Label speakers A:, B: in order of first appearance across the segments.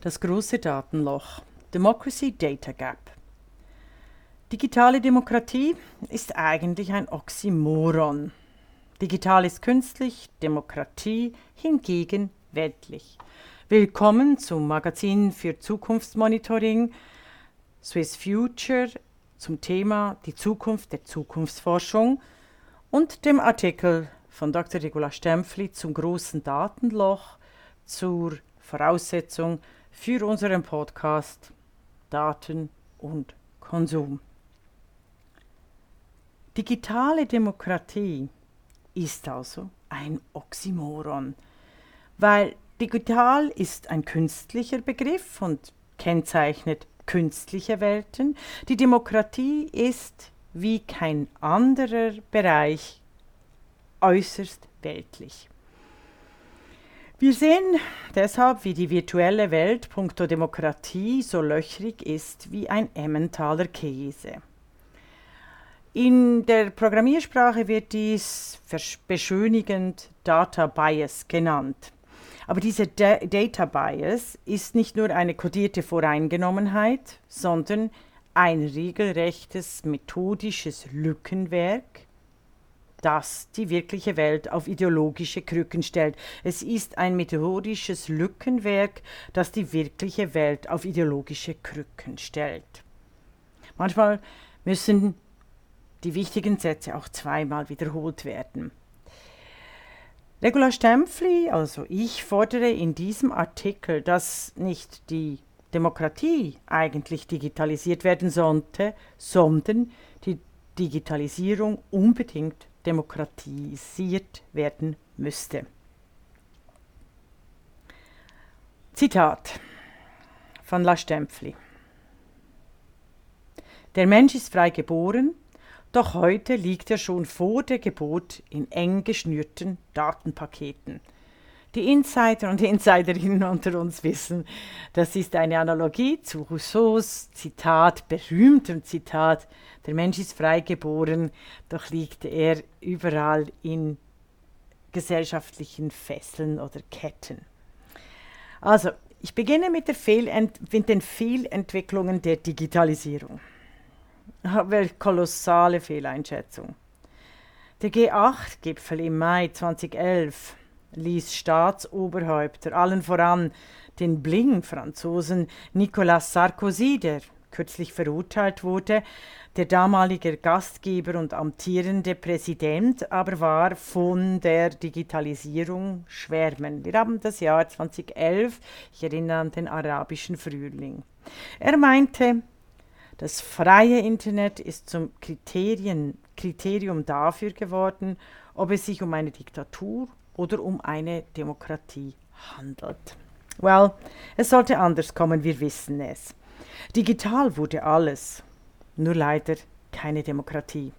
A: Das große Datenloch. Democracy Data Gap. Digitale Demokratie ist eigentlich ein Oxymoron. Digital ist künstlich, Demokratie hingegen weltlich. Willkommen zum Magazin für Zukunftsmonitoring Swiss Future zum Thema die Zukunft der Zukunftsforschung und dem Artikel von Dr. Regula Stempfli zum großen Datenloch zur Voraussetzung für unseren Podcast Daten und Konsum. Digitale Demokratie ist also ein Oxymoron, weil digital ist ein künstlicher Begriff und kennzeichnet künstliche Welten. Die Demokratie ist wie kein anderer Bereich äußerst weltlich. Wir sehen deshalb, wie die virtuelle Welt punkto Demokratie so löchrig ist wie ein Emmentaler Käse. In der Programmiersprache wird dies beschönigend Data Bias genannt. Aber dieser da Data Bias ist nicht nur eine kodierte Voreingenommenheit, sondern ein regelrechtes methodisches Lückenwerk, das die wirkliche Welt auf ideologische Krücken stellt. Es ist ein methodisches Lückenwerk, das die wirkliche Welt auf ideologische Krücken stellt. Manchmal müssen die wichtigen Sätze auch zweimal wiederholt werden. Regula Stempfli, also ich, fordere in diesem Artikel, dass nicht die Demokratie eigentlich digitalisiert werden sollte, sondern die Digitalisierung unbedingt demokratisiert werden müsste. Zitat von La Stempfli. Der Mensch ist frei geboren, doch heute liegt er schon vor der Geburt in eng geschnürten Datenpaketen – die Insider und Insiderinnen unter uns wissen, das ist eine Analogie zu Rousseaus Zitat, berühmtem Zitat, der Mensch ist frei geboren, doch liegt er überall in gesellschaftlichen Fesseln oder Ketten. Also, ich beginne mit, mit den Fehlentwicklungen der Digitalisierung. Welche kolossale Fehleinschätzung. Der G8-Gipfel im Mai 2011 ließ Staatsoberhäupter, allen voran den Bling-Franzosen Nicolas Sarkozy, der kürzlich verurteilt wurde, der damalige Gastgeber und amtierende Präsident aber war von der Digitalisierung schwärmen. Wir haben das Jahr 2011, ich erinnere an den arabischen Frühling. Er meinte, das freie Internet ist zum Kriterien, Kriterium dafür geworden, ob es sich um eine Diktatur oder um eine Demokratie handelt. Well, es sollte anders kommen, wir wissen es. Digital wurde alles, nur leider keine Demokratie.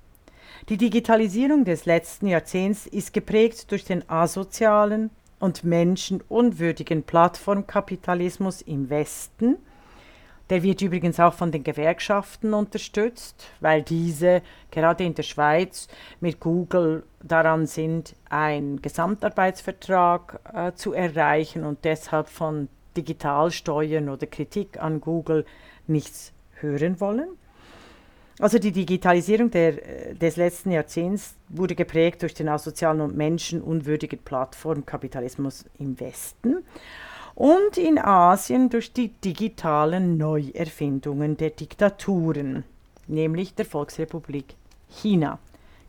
A: Die Digitalisierung des letzten Jahrzehnts ist geprägt durch den asozialen und menschenunwürdigen Plattformkapitalismus im Westen der wird übrigens auch von den Gewerkschaften unterstützt, weil diese gerade in der Schweiz mit Google daran sind, einen Gesamtarbeitsvertrag äh, zu erreichen und deshalb von Digitalsteuern oder Kritik an Google nichts hören wollen. Also die Digitalisierung der, äh, des letzten Jahrzehnts wurde geprägt durch den asozialen und menschenunwürdigen Plattformkapitalismus im Westen und in Asien durch die digitalen Neuerfindungen der Diktaturen, nämlich der Volksrepublik China.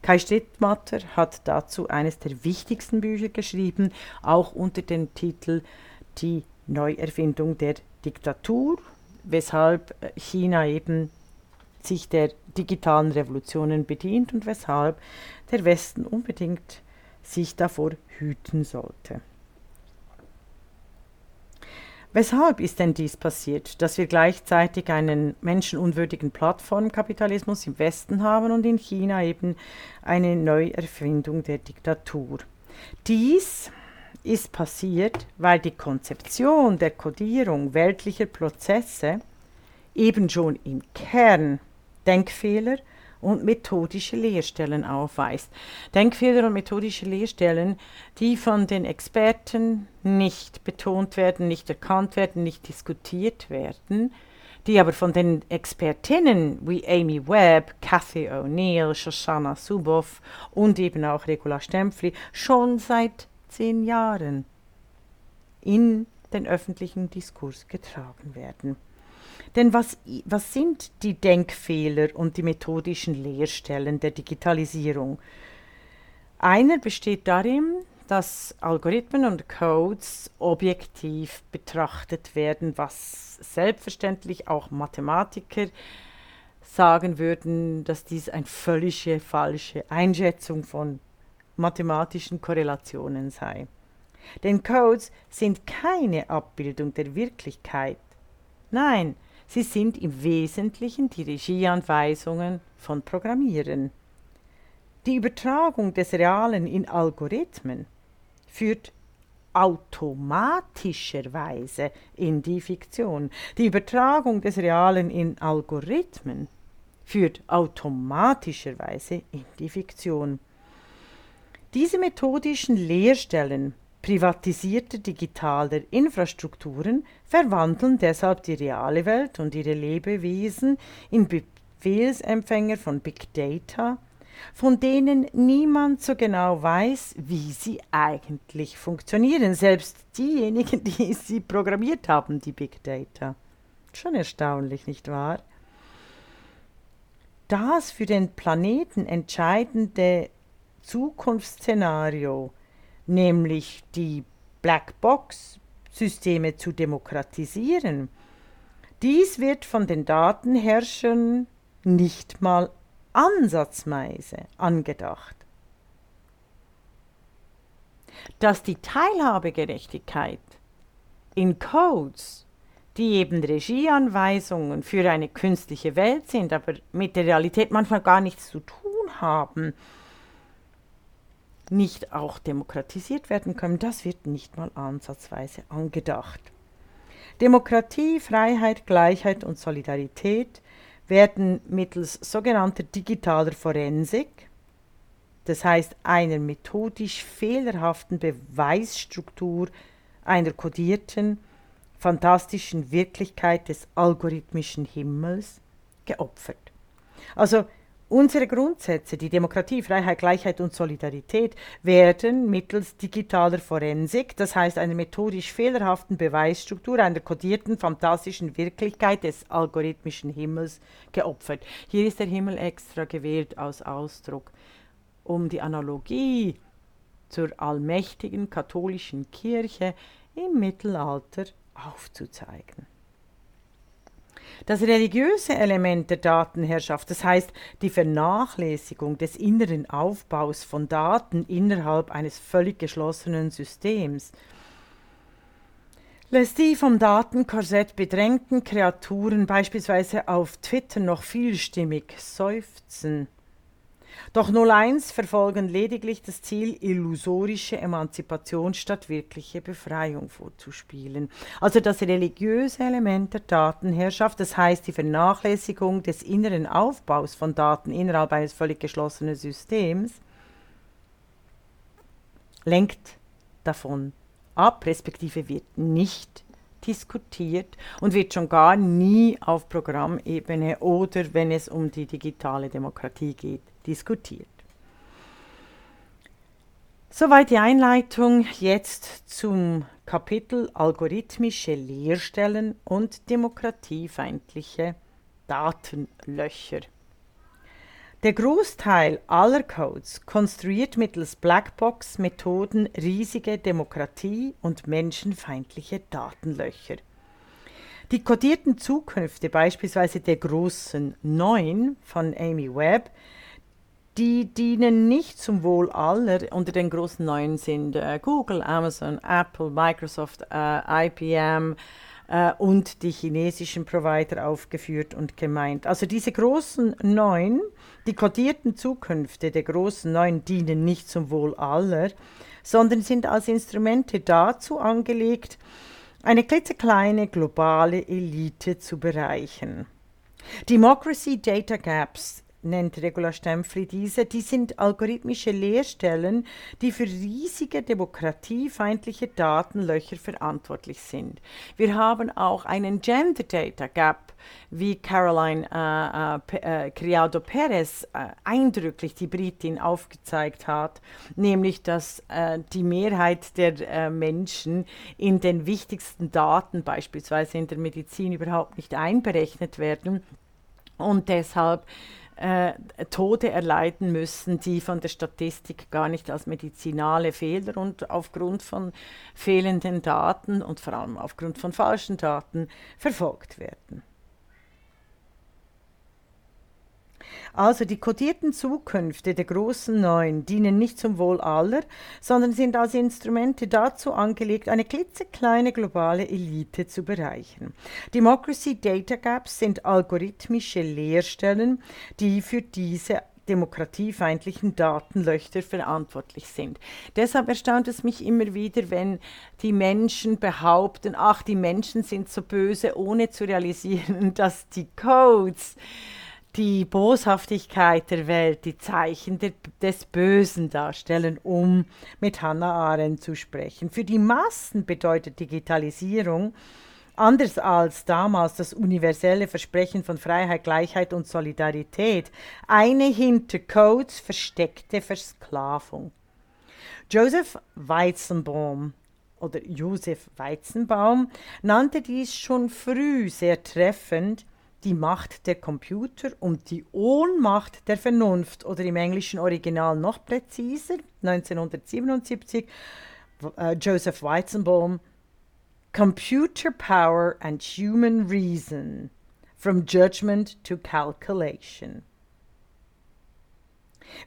A: Kai Strittmatter hat dazu eines der wichtigsten Bücher geschrieben, auch unter dem Titel Die Neuerfindung der Diktatur, weshalb China eben sich der digitalen Revolutionen bedient und weshalb der Westen unbedingt sich davor hüten sollte. Weshalb ist denn dies passiert, dass wir gleichzeitig einen menschenunwürdigen Plattformkapitalismus im Westen haben und in China eben eine Neuerfindung der Diktatur? Dies ist passiert, weil die Konzeption der Kodierung weltlicher Prozesse eben schon im Kern Denkfehler und methodische Lehrstellen aufweist. Denkfehler und methodische Lehrstellen, die von den Experten nicht betont werden, nicht erkannt werden, nicht diskutiert werden, die aber von den Expertinnen wie Amy Webb, Cathy O'Neill, Shoshana Zuboff und eben auch Regula Stempfli schon seit zehn Jahren in den öffentlichen Diskurs getragen werden. Denn was, was sind die Denkfehler und die methodischen Leerstellen der Digitalisierung? Einer besteht darin, dass Algorithmen und Codes objektiv betrachtet werden, was selbstverständlich auch Mathematiker sagen würden, dass dies eine völlige falsche Einschätzung von mathematischen Korrelationen sei. Denn Codes sind keine Abbildung der Wirklichkeit. Nein, sie sind im Wesentlichen die Regieanweisungen von Programmieren. Die Übertragung des Realen in Algorithmen führt automatischerweise in die Fiktion. Die Übertragung des Realen in Algorithmen führt automatischerweise in die Fiktion. Diese methodischen Leerstellen privatisierter digitaler Infrastrukturen verwandeln deshalb die reale Welt und ihre Lebewesen in Befehlsempfänger von Big Data, von denen niemand so genau weiß, wie sie eigentlich funktionieren, selbst diejenigen, die sie programmiert haben, die Big Data. Schon erstaunlich, nicht wahr? Das für den Planeten entscheidende Zukunftsszenario, nämlich die Blackbox-Systeme zu demokratisieren, dies wird von den Datenherrschern nicht mal ansatzweise angedacht. Dass die Teilhabegerechtigkeit in Codes, die eben Regieanweisungen für eine künstliche Welt sind, aber mit der Realität manchmal gar nichts zu tun haben, nicht auch demokratisiert werden können, das wird nicht mal ansatzweise angedacht. Demokratie, Freiheit, Gleichheit und Solidarität werden mittels sogenannter digitaler Forensik, das heißt einer methodisch fehlerhaften Beweisstruktur einer kodierten, fantastischen Wirklichkeit des algorithmischen Himmels, geopfert. Also Unsere Grundsätze, die Demokratie, Freiheit, Gleichheit und Solidarität, werden mittels digitaler Forensik, das heißt einer methodisch fehlerhaften Beweisstruktur, einer kodierten, fantastischen Wirklichkeit des algorithmischen Himmels geopfert. Hier ist der Himmel extra gewählt als Ausdruck, um die Analogie zur allmächtigen katholischen Kirche im Mittelalter aufzuzeigen. Das religiöse Element der Datenherrschaft, das heißt die Vernachlässigung des inneren Aufbaus von Daten innerhalb eines völlig geschlossenen Systems, lässt die vom Datenkorsett bedrängten Kreaturen beispielsweise auf Twitter noch vielstimmig seufzen. Doch 01 verfolgen lediglich das Ziel, illusorische Emanzipation statt wirkliche Befreiung vorzuspielen. Also das religiöse Element der Datenherrschaft, das heißt die Vernachlässigung des inneren Aufbaus von Daten innerhalb eines völlig geschlossenen Systems, lenkt davon ab, respektive wird nicht diskutiert und wird schon gar nie auf Programmebene oder wenn es um die digitale Demokratie geht, diskutiert. Soweit die Einleitung jetzt zum Kapitel Algorithmische Leerstellen und demokratiefeindliche Datenlöcher. Der Großteil aller Codes konstruiert mittels Blackbox-Methoden riesige Demokratie- und menschenfeindliche Datenlöcher. Die kodierten Zukünfte, beispielsweise der großen Neun von Amy Webb, die dienen nicht zum Wohl aller. Unter den großen Neuen sind äh, Google, Amazon, Apple, Microsoft, äh, IBM äh, und die chinesischen Provider aufgeführt und gemeint. Also diese großen Neun, die kodierten Zukünfte der großen Neun dienen nicht zum Wohl aller, sondern sind als Instrumente dazu angelegt, eine klitzekleine globale Elite zu bereichern. Democracy Data Gaps nennt Regula Stempfli diese, die sind algorithmische Leerstellen, die für riesige demokratiefeindliche Datenlöcher verantwortlich sind. Wir haben auch einen Gender Data Gap, wie Caroline äh, äh, äh, Criado Perez äh, eindrücklich die Britin aufgezeigt hat, nämlich dass äh, die Mehrheit der äh, Menschen in den wichtigsten Daten, beispielsweise in der Medizin, überhaupt nicht einberechnet werden und deshalb äh, Tode erleiden müssen, die von der Statistik gar nicht als medizinale Fehler und aufgrund von fehlenden Daten und vor allem aufgrund von falschen Daten verfolgt werden. Also die kodierten Zukünfte der großen Neuen dienen nicht zum Wohl aller, sondern sind als Instrumente dazu angelegt, eine klitzekleine globale Elite zu bereichern. Democracy Data Gaps sind algorithmische Leerstellen, die für diese demokratiefeindlichen Datenlöcher verantwortlich sind. Deshalb erstaunt es mich immer wieder, wenn die Menschen behaupten, ach, die Menschen sind so böse, ohne zu realisieren, dass die Codes die Boshaftigkeit der Welt, die Zeichen de, des Bösen darstellen, um mit Hannah Arendt zu sprechen. Für die Massen bedeutet Digitalisierung, anders als damals das universelle Versprechen von Freiheit, Gleichheit und Solidarität, eine hinter Codes versteckte Versklavung. Joseph Weizenbaum oder Josef Weizenbaum nannte dies schon früh sehr treffend die Macht der Computer und die Ohnmacht der Vernunft oder im englischen Original noch präziser, 1977, äh, Joseph Weizenbaum, Computer Power and Human Reason, from Judgment to Calculation.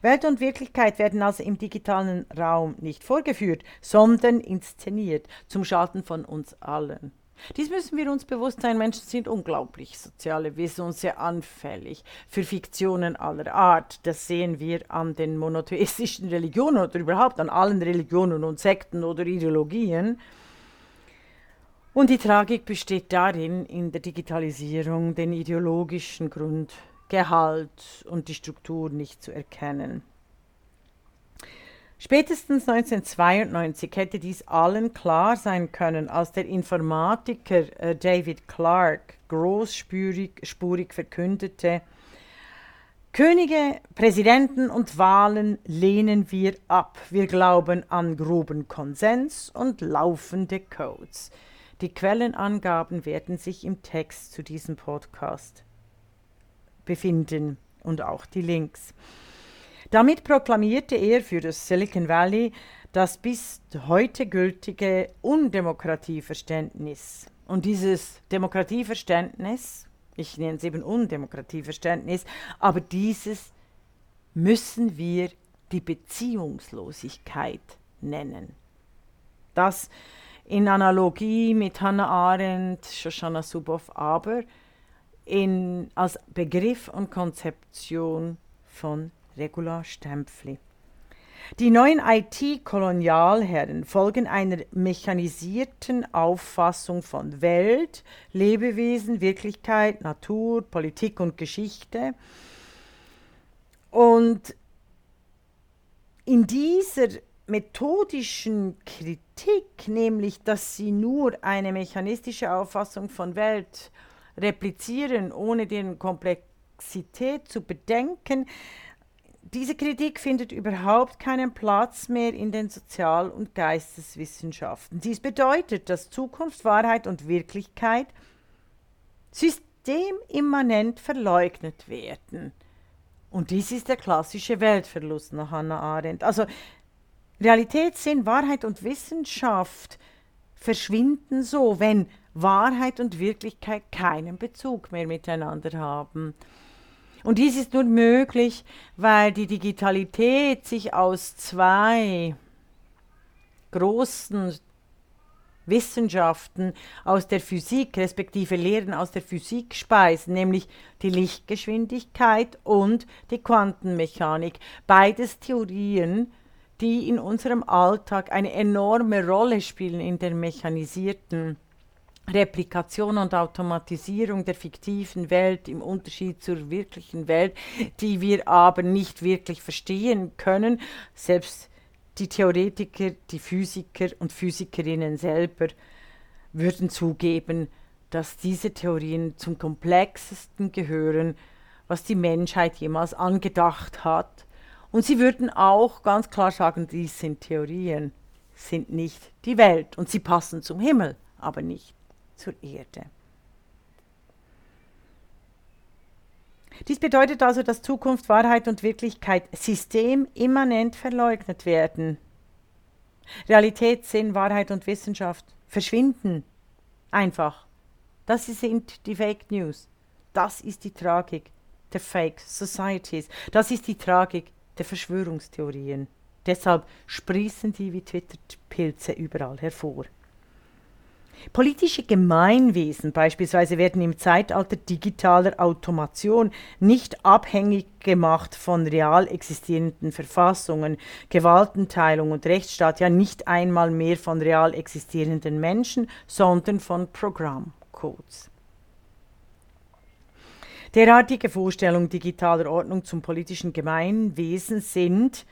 A: Welt und Wirklichkeit werden also im digitalen Raum nicht vorgeführt, sondern inszeniert, zum Schaden von uns allen. Dies müssen wir uns bewusst sein. Menschen sind unglaublich soziale Wesen und sehr anfällig für Fiktionen aller Art. Das sehen wir an den monotheistischen Religionen oder überhaupt an allen Religionen und Sekten oder Ideologien. Und die Tragik besteht darin, in der Digitalisierung den ideologischen Grundgehalt und die Struktur nicht zu erkennen. Spätestens 1992 hätte dies allen klar sein können, als der Informatiker äh, David Clark großspurig verkündete, Könige, Präsidenten und Wahlen lehnen wir ab. Wir glauben an groben Konsens und laufende Codes. Die Quellenangaben werden sich im Text zu diesem Podcast befinden und auch die Links. Damit proklamierte er für das Silicon Valley das bis heute gültige Undemokratieverständnis. Und dieses Demokratieverständnis, ich nenne es eben Undemokratieverständnis, aber dieses müssen wir die Beziehungslosigkeit nennen. Das in Analogie mit Hannah Arendt, Shoshana Zuboff, aber in, als Begriff und Konzeption von Regula Stempfli. Die neuen IT-Kolonialherren folgen einer mechanisierten Auffassung von Welt, Lebewesen, Wirklichkeit, Natur, Politik und Geschichte. Und in dieser methodischen Kritik, nämlich dass sie nur eine mechanistische Auffassung von Welt replizieren, ohne deren Komplexität zu bedenken, diese Kritik findet überhaupt keinen Platz mehr in den Sozial- und Geisteswissenschaften. Dies bedeutet, dass Zukunft, Wahrheit und Wirklichkeit systemimmanent verleugnet werden. Und dies ist der klassische Weltverlust nach Hannah Arendt. Also Realität, Sinn, Wahrheit und Wissenschaft verschwinden so, wenn Wahrheit und Wirklichkeit keinen Bezug mehr miteinander haben. Und dies ist nur möglich, weil die Digitalität sich aus zwei großen Wissenschaften aus der Physik, respektive Lehren aus der Physik speisen, nämlich die Lichtgeschwindigkeit und die Quantenmechanik. Beides Theorien, die in unserem Alltag eine enorme Rolle spielen in der mechanisierten Replikation und Automatisierung der fiktiven Welt im Unterschied zur wirklichen Welt, die wir aber nicht wirklich verstehen können. Selbst die Theoretiker, die Physiker und Physikerinnen selber würden zugeben, dass diese Theorien zum komplexesten gehören, was die Menschheit jemals angedacht hat. Und sie würden auch ganz klar sagen, dies sind Theorien, sind nicht die Welt und sie passen zum Himmel, aber nicht zur Erde. Dies bedeutet also, dass Zukunft, Wahrheit und Wirklichkeit systemimmanent verleugnet werden. Realität, Sinn, Wahrheit und Wissenschaft verschwinden einfach. Das sind die Fake News. Das ist die Tragik der Fake Societies. Das ist die Tragik der Verschwörungstheorien. Deshalb sprießen die wie Twitter-Pilze überall hervor. Politische Gemeinwesen beispielsweise werden im Zeitalter digitaler Automation nicht abhängig gemacht von real existierenden Verfassungen, Gewaltenteilung und Rechtsstaat, ja nicht einmal mehr von real existierenden Menschen, sondern von Programmcodes. Derartige Vorstellungen digitaler Ordnung zum politischen Gemeinwesen sind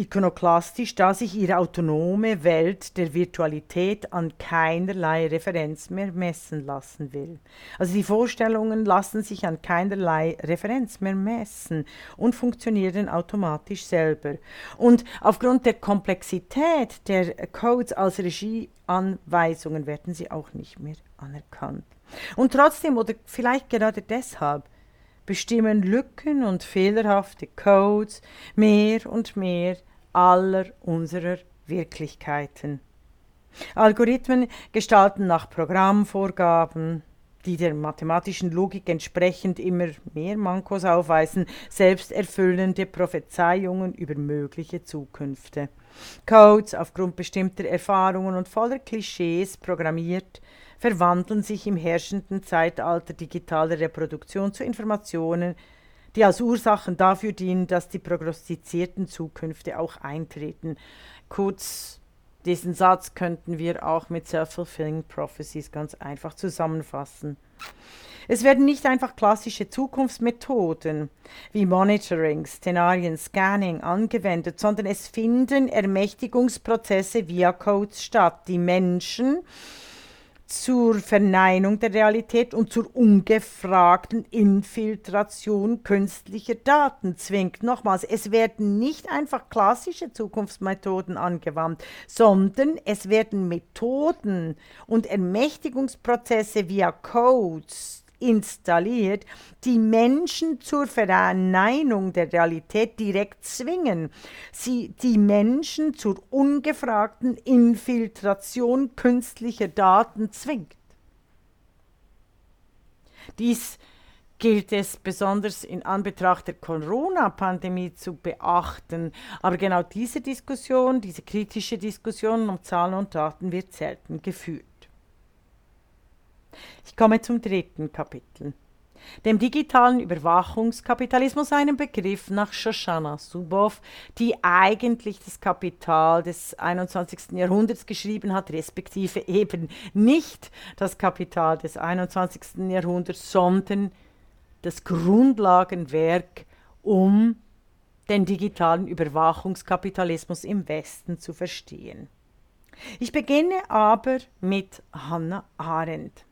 A: ikonoklastisch, da sich ihre autonome Welt der Virtualität an keinerlei Referenz mehr messen lassen will. Also die Vorstellungen lassen sich an keinerlei Referenz mehr messen und funktionieren automatisch selber. Und aufgrund der Komplexität der Codes als Regieanweisungen werden sie auch nicht mehr anerkannt. Und trotzdem oder vielleicht gerade deshalb bestimmen Lücken und fehlerhafte Codes mehr und mehr aller unserer Wirklichkeiten. Algorithmen gestalten nach Programmvorgaben, die der mathematischen Logik entsprechend immer mehr Mankos aufweisen, selbsterfüllende Prophezeiungen über mögliche Zukünfte. Codes aufgrund bestimmter Erfahrungen und voller Klischees programmiert, verwandeln sich im herrschenden Zeitalter digitaler Reproduktion zu Informationen, die als Ursachen dafür dienen, dass die prognostizierten Zukünfte auch eintreten. Kurz, diesen Satz könnten wir auch mit Self-Fulfilling Prophecies ganz einfach zusammenfassen. Es werden nicht einfach klassische Zukunftsmethoden wie Monitoring, Szenarien, Scanning angewendet, sondern es finden Ermächtigungsprozesse via Codes statt, die Menschen zur Verneinung der Realität und zur ungefragten Infiltration künstlicher Daten zwingt. Nochmals, es werden nicht einfach klassische Zukunftsmethoden angewandt, sondern es werden Methoden und Ermächtigungsprozesse via Codes installiert, die Menschen zur Verneinung der Realität direkt zwingen, sie die Menschen zur ungefragten Infiltration künstlicher Daten zwingt. Dies gilt es besonders in Anbetracht der Corona-Pandemie zu beachten. Aber genau diese Diskussion, diese kritische Diskussion um Zahlen und Daten wird selten geführt. Ich komme zum dritten Kapitel, dem digitalen Überwachungskapitalismus, einem Begriff nach Shoshana Zuboff, die eigentlich das Kapital des 21. Jahrhunderts geschrieben hat, respektive eben nicht das Kapital des 21. Jahrhunderts, sondern das Grundlagenwerk, um den digitalen Überwachungskapitalismus im Westen zu verstehen. Ich beginne aber mit Hannah Arendt.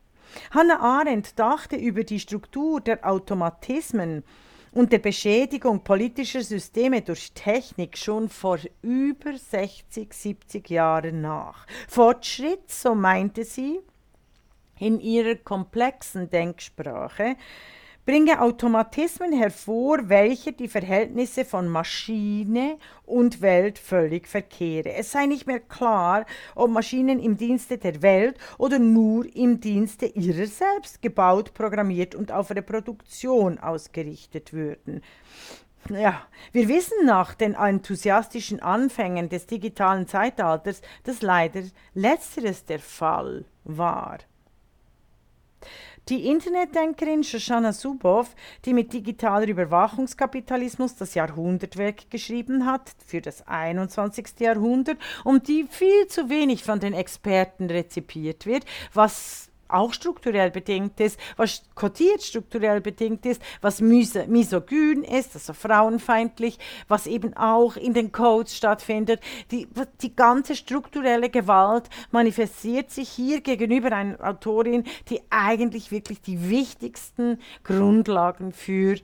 A: Hannah Arendt dachte über die Struktur der Automatismen und der Beschädigung politischer Systeme durch Technik schon vor über 60, 70 Jahren nach. Fortschritt, so meinte sie, in ihrer komplexen Denksprache, bringe Automatismen hervor, welche die Verhältnisse von Maschine und Welt völlig verkehre. Es sei nicht mehr klar, ob Maschinen im Dienste der Welt oder nur im Dienste ihrer selbst gebaut, programmiert und auf Reproduktion ausgerichtet würden. Ja, wir wissen nach den enthusiastischen Anfängen des digitalen Zeitalters, dass leider letzteres der Fall war. Die Internetdenkerin Shoshana Zuboff, die mit digitaler Überwachungskapitalismus das Jahrhundertwerk geschrieben hat für das 21. Jahrhundert und die viel zu wenig von den Experten rezipiert wird, was auch strukturell bedingt ist, was kodiert strukturell bedingt ist, was misogyn ist, also frauenfeindlich, was eben auch in den Codes stattfindet. Die, die ganze strukturelle Gewalt manifestiert sich hier gegenüber einer Autorin, die eigentlich wirklich die wichtigsten Grundlagen für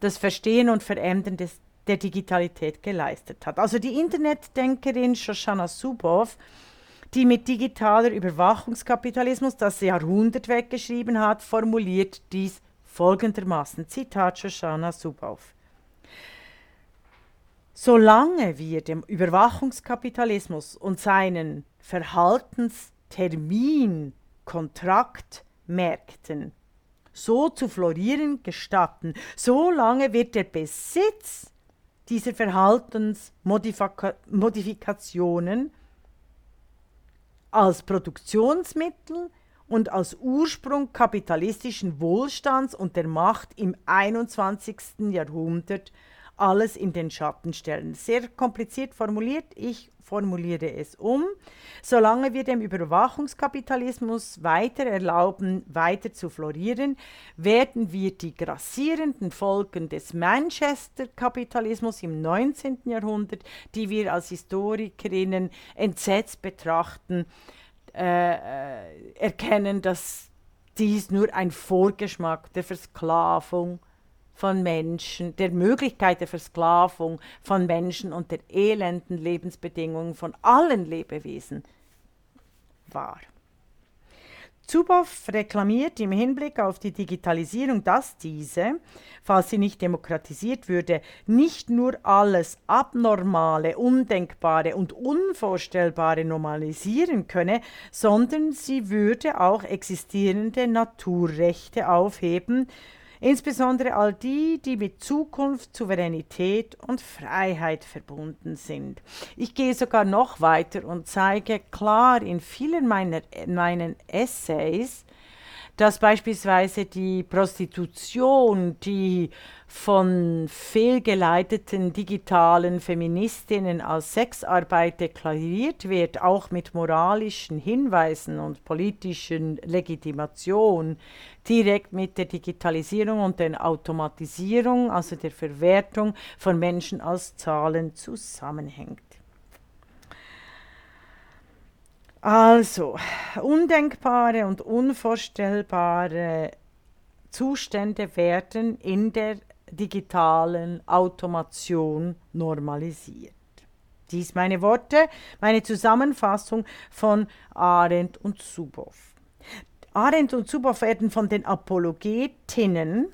A: das Verstehen und Verändern des, der Digitalität geleistet hat. Also die Internetdenkerin Shoshana Zuboff die mit digitaler Überwachungskapitalismus das Jahrhundert weggeschrieben hat, formuliert dies folgendermaßen. Zitat Shoshana Zuboff. Solange wir dem Überwachungskapitalismus und seinen Verhaltenstermin, Kontraktmärkten so zu florieren gestatten, solange wird der Besitz dieser Verhaltensmodifikationen als Produktionsmittel und als Ursprung kapitalistischen Wohlstands und der Macht im 21. Jahrhundert alles in den Schatten stellen. Sehr kompliziert formuliert, ich formuliere es um. Solange wir dem Überwachungskapitalismus weiter erlauben, weiter zu florieren, werden wir die grassierenden Folgen des Manchester-Kapitalismus im 19. Jahrhundert, die wir als Historikerinnen entsetzt betrachten, äh, äh, erkennen, dass dies nur ein Vorgeschmack der Versklavung ist von Menschen, der Möglichkeit der Versklavung von Menschen und der elenden Lebensbedingungen von allen Lebewesen war. Zuboff reklamiert im Hinblick auf die Digitalisierung, dass diese, falls sie nicht demokratisiert würde, nicht nur alles Abnormale, Undenkbare und Unvorstellbare normalisieren könne, sondern sie würde auch existierende Naturrechte aufheben, insbesondere all die, die mit Zukunft, Souveränität und Freiheit verbunden sind. Ich gehe sogar noch weiter und zeige klar in vielen meiner, meinen Essays, dass beispielsweise die Prostitution, die von fehlgeleiteten digitalen Feministinnen als Sexarbeit deklariert wird, auch mit moralischen Hinweisen und politischen Legitimation, direkt mit der Digitalisierung und der Automatisierung, also der Verwertung von Menschen als Zahlen zusammenhängt. Also, undenkbare und unvorstellbare Zustände werden in der digitalen Automation normalisiert. Dies meine Worte, meine Zusammenfassung von Arendt und Zuboff. Arendt und Zuboff werden von den Apologetinnen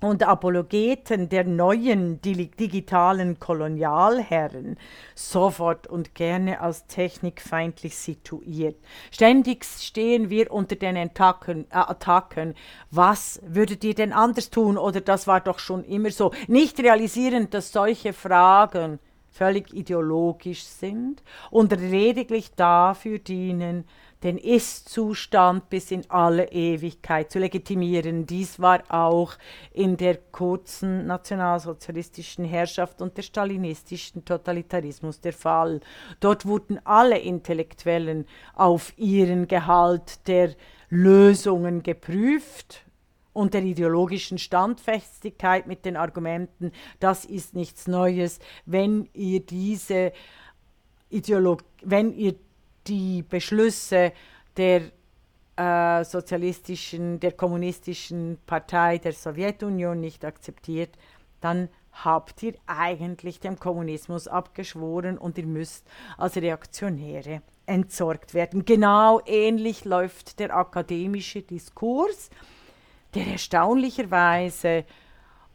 A: und Apologeten der neuen digitalen Kolonialherren sofort und gerne als technikfeindlich situiert. Ständig stehen wir unter den Attacken, äh, Attacken. Was würdet ihr denn anders tun? Oder das war doch schon immer so. Nicht realisierend, dass solche Fragen völlig ideologisch sind und lediglich dafür dienen, den Ist-Zustand bis in alle Ewigkeit zu legitimieren. Dies war auch in der kurzen nationalsozialistischen Herrschaft und der stalinistischen Totalitarismus der Fall. Dort wurden alle Intellektuellen auf ihren Gehalt der Lösungen geprüft und der ideologischen Standfestigkeit mit den Argumenten, das ist nichts Neues, wenn ihr diese Ideologie, wenn ihr die Beschlüsse der äh, sozialistischen, der kommunistischen Partei der Sowjetunion nicht akzeptiert, dann habt ihr eigentlich dem Kommunismus abgeschworen und ihr müsst als Reaktionäre entsorgt werden. Genau ähnlich läuft der akademische Diskurs, der erstaunlicherweise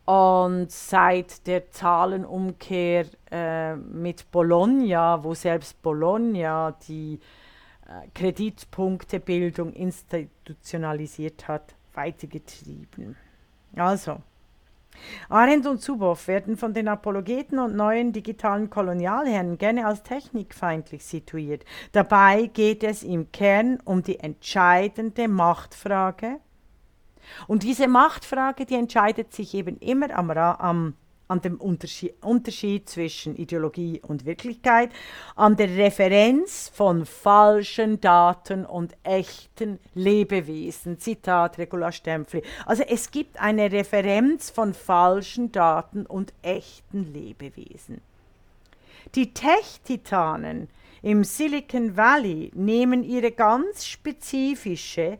A: und seit der Zahlenumkehr äh, mit Bologna, wo selbst Bologna die äh, Kreditpunktebildung institutionalisiert hat, weitergetrieben. Also, Arendt und Zuboff werden von den Apologeten und neuen digitalen Kolonialherren gerne als technikfeindlich situiert. Dabei geht es im Kern um die entscheidende Machtfrage. Und diese Machtfrage, die entscheidet sich eben immer am, am an dem Unterschied, Unterschied zwischen Ideologie und Wirklichkeit, an der Referenz von falschen Daten und echten Lebewesen. Zitat Regula Stempfli. Also es gibt eine Referenz von falschen Daten und echten Lebewesen. Die Tech-Titanen im Silicon Valley nehmen ihre ganz spezifische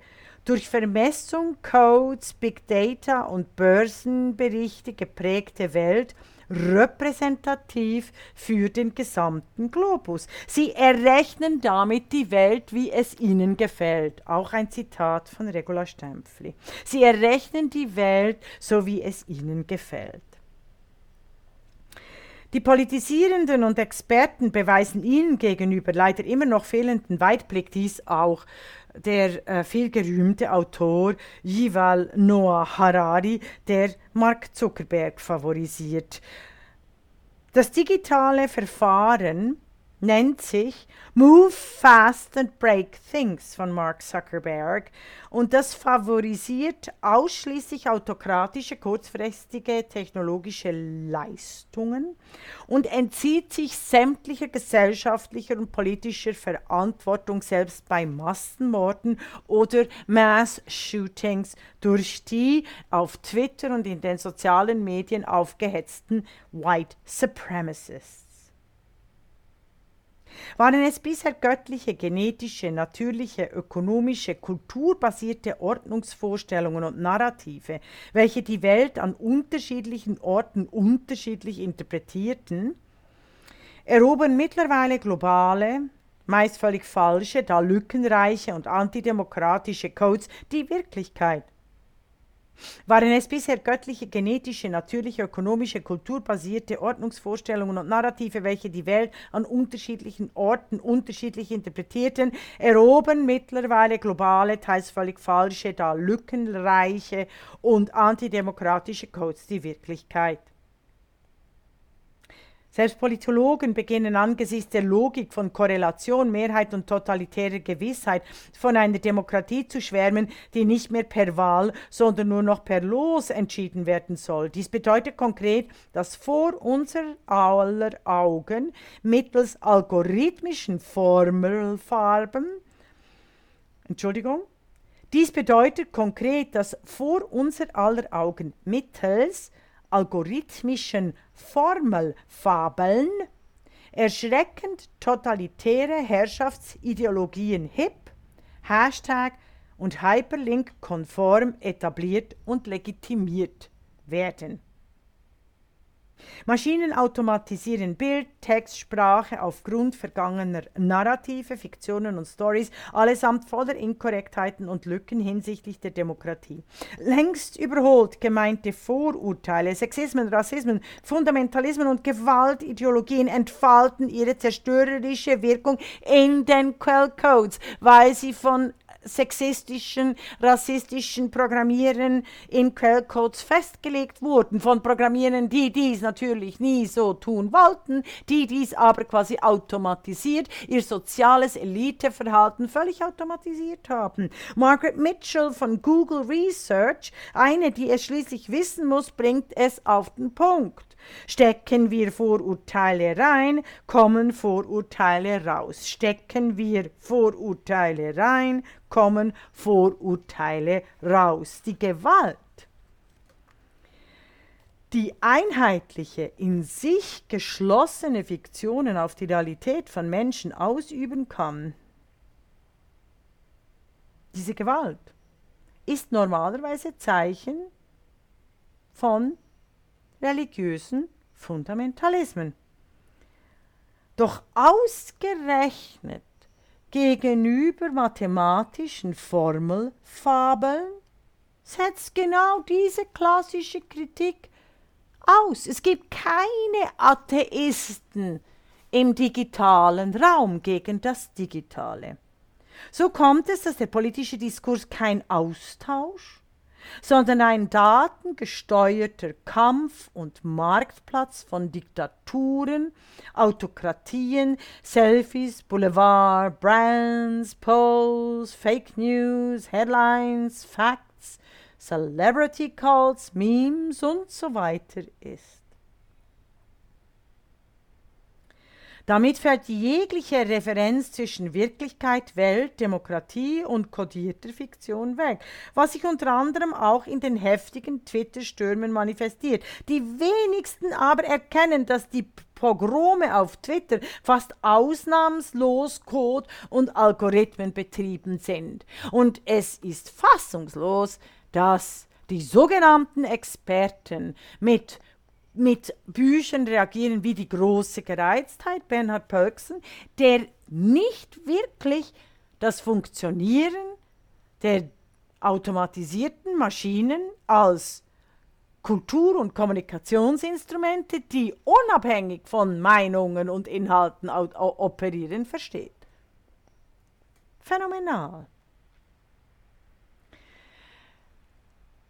A: durch Vermessung, Codes, Big Data und Börsenberichte geprägte Welt repräsentativ für den gesamten Globus. Sie errechnen damit die Welt, wie es ihnen gefällt. Auch ein Zitat von Regula Stempfli. Sie errechnen die Welt, so wie es ihnen gefällt. Die Politisierenden und Experten beweisen ihnen gegenüber leider immer noch fehlenden Weitblick dies auch der äh, vielgerühmte Autor Yuval Noah Harari, der Mark Zuckerberg favorisiert. Das digitale Verfahren nennt sich Move Fast and Break Things von Mark Zuckerberg und das favorisiert ausschließlich autokratische, kurzfristige technologische Leistungen und entzieht sich sämtlicher gesellschaftlicher und politischer Verantwortung selbst bei Massenmorden oder Mass Shootings durch die auf Twitter und in den sozialen Medien aufgehetzten White Supremacists. Waren es bisher göttliche, genetische, natürliche, ökonomische, kulturbasierte Ordnungsvorstellungen und Narrative, welche die Welt an unterschiedlichen Orten unterschiedlich interpretierten, erobern mittlerweile globale, meist völlig falsche, da lückenreiche und antidemokratische Codes die Wirklichkeit. Waren es bisher göttliche, genetische, natürliche, ökonomische, kulturbasierte Ordnungsvorstellungen und Narrative, welche die Welt an unterschiedlichen Orten unterschiedlich interpretierten, erobern mittlerweile globale, teils völlig falsche, da lückenreiche und antidemokratische Codes die Wirklichkeit. Selbst Politologen beginnen angesichts der Logik von Korrelation, Mehrheit und totalitärer Gewissheit von einer Demokratie zu schwärmen, die nicht mehr per Wahl, sondern nur noch per Los entschieden werden soll. Dies bedeutet konkret, dass vor unser aller Augen mittels algorithmischen Formelfarben Entschuldigung, dies bedeutet konkret, dass vor unser aller Augen mittels algorithmischen Formelfabeln erschreckend totalitäre Herrschaftsideologien hip, Hashtag und Hyperlink konform etabliert und legitimiert werden. Maschinen automatisieren Bild, Text, Sprache aufgrund vergangener Narrative, Fiktionen und Stories, allesamt voller Inkorrektheiten und Lücken hinsichtlich der Demokratie. Längst überholt gemeinte Vorurteile, Sexismen, Rassismen, Fundamentalismen und Gewaltideologien entfalten ihre zerstörerische Wirkung in den Quellcodes, weil sie von sexistischen, rassistischen Programmieren in Quellcodes festgelegt wurden, von Programmierern, die dies natürlich nie so tun wollten, die dies aber quasi automatisiert, ihr soziales Eliteverhalten völlig automatisiert haben. Margaret Mitchell von Google Research, eine, die es schließlich wissen muss, bringt es auf den Punkt. Stecken wir Vorurteile rein, kommen Vorurteile raus. Stecken wir Vorurteile rein, kommen Vorurteile raus. Die Gewalt, die einheitliche, in sich geschlossene Fiktionen auf die Realität von Menschen ausüben kann, diese Gewalt ist normalerweise Zeichen von religiösen Fundamentalismen. Doch ausgerechnet gegenüber mathematischen Formelfabeln setzt genau diese klassische Kritik aus. Es gibt keine Atheisten im digitalen Raum gegen das Digitale. So kommt es, dass der politische Diskurs kein Austausch, sondern ein datengesteuerter Kampf und Marktplatz von Diktaturen, Autokratien, Selfies, Boulevard, Brands, Polls, Fake News, Headlines, Facts, Celebrity Calls, Memes und so weiter ist. Damit fällt jegliche Referenz zwischen Wirklichkeit, Welt, Demokratie und kodierter Fiktion weg, was sich unter anderem auch in den heftigen Twitter-Stürmen manifestiert. Die wenigsten aber erkennen, dass die Pogrome auf Twitter fast ausnahmslos Code und Algorithmen betrieben sind. Und es ist fassungslos, dass die sogenannten Experten mit mit Büchern reagieren wie die große Gereiztheit, Bernhard Pölksen, der nicht wirklich das Funktionieren der automatisierten Maschinen als Kultur- und Kommunikationsinstrumente, die unabhängig von Meinungen und Inhalten operieren, versteht. Phänomenal.